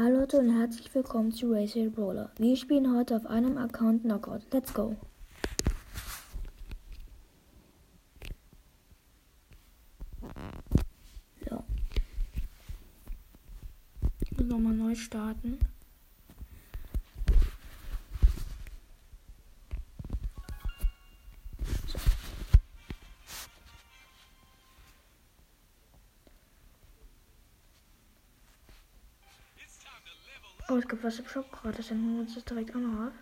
Hallo Leute und herzlich willkommen zu Racer Brawler. Wir spielen heute auf einem Account Knockout. Let's go. So. Ich muss nochmal neu starten. Oh, es gibt was im Shop gratis. Dann holen wir uns das direkt auch noch ab.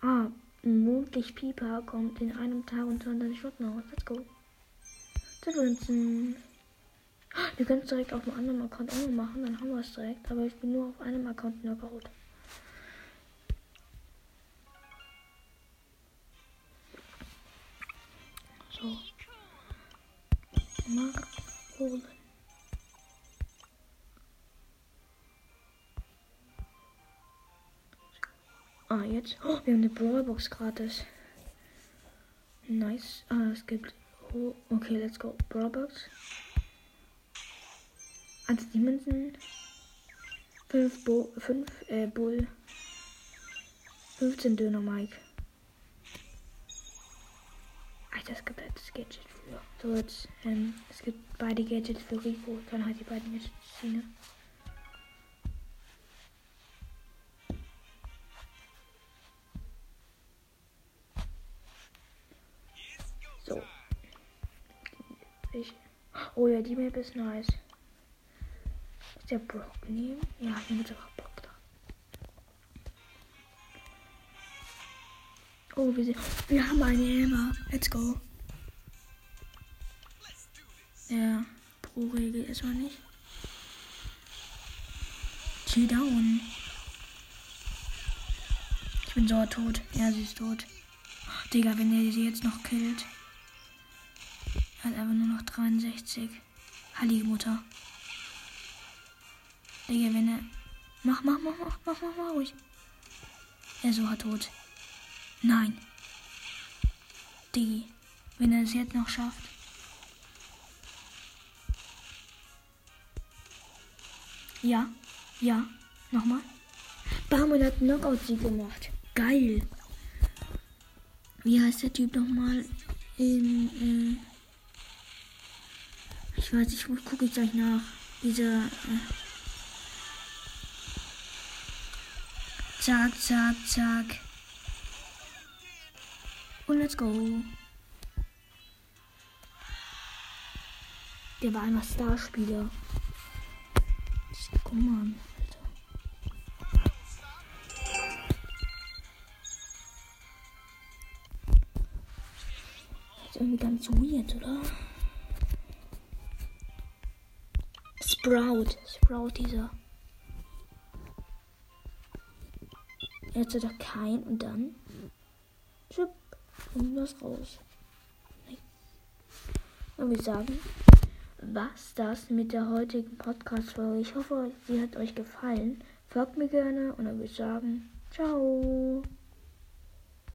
Ah, Mondlicht Pieper kommt in einem Tag und 20 Stunden raus. Let's go. Differenzen. Wir können es direkt auf einem anderen Account auch machen, dann haben wir es direkt. Aber ich bin nur auf einem Account Knockout. So. Mark holen. Ah, jetzt. Oh, wir haben eine Brawlbox gratis. Nice. Ah, es gibt. Oh, okay, let's go. Brawlbox. 1 Dimension. 5 Bo 5 äh, Bull. 15 Döner Mike. Alter, es gibt halt das Gadget für. So, jetzt. Ähm, es gibt beide Gadgets für Rico. Dann halt die beiden Gadgets. Ich. Oh ja, die Map ist nice. Ist der Brock nehmen? Ja, hier mit sogar Brock da. Oh, wir, sehen, wir haben eine Emma. Let's go. Ja, pro Regel erstmal nicht. Chill down. Ich bin so tot. Ja, sie ist tot. Digga, wenn er sie jetzt noch killt. Er hat einfach nur noch 63. Heilige Mutter. Digga, wenn er. Mach, mach, mach, mach, mach, mach, mach ruhig. Er ist sogar tot. Nein. Diggi. Wenn er es jetzt noch schafft. Ja. Ja. Nochmal. Bam und hat einen Knockout-Sieg gemacht. Geil. Wie heißt der Typ nochmal? In, äh ich weiß, ich gucke ich gleich nach. Dieser. Äh zack, zack, zack. Und let's go. Der war einmal Starspieler. Guck mal. Irgendwie ganz weird, oder? Sprout. Sprout dieser. Jetzt hat er kein und dann. Schupp. Und was raus. Und wir sagen, was das mit der heutigen Podcast-Folge. Ich hoffe, sie hat euch gefallen. Folgt mir gerne und dann würde ich sagen, ciao.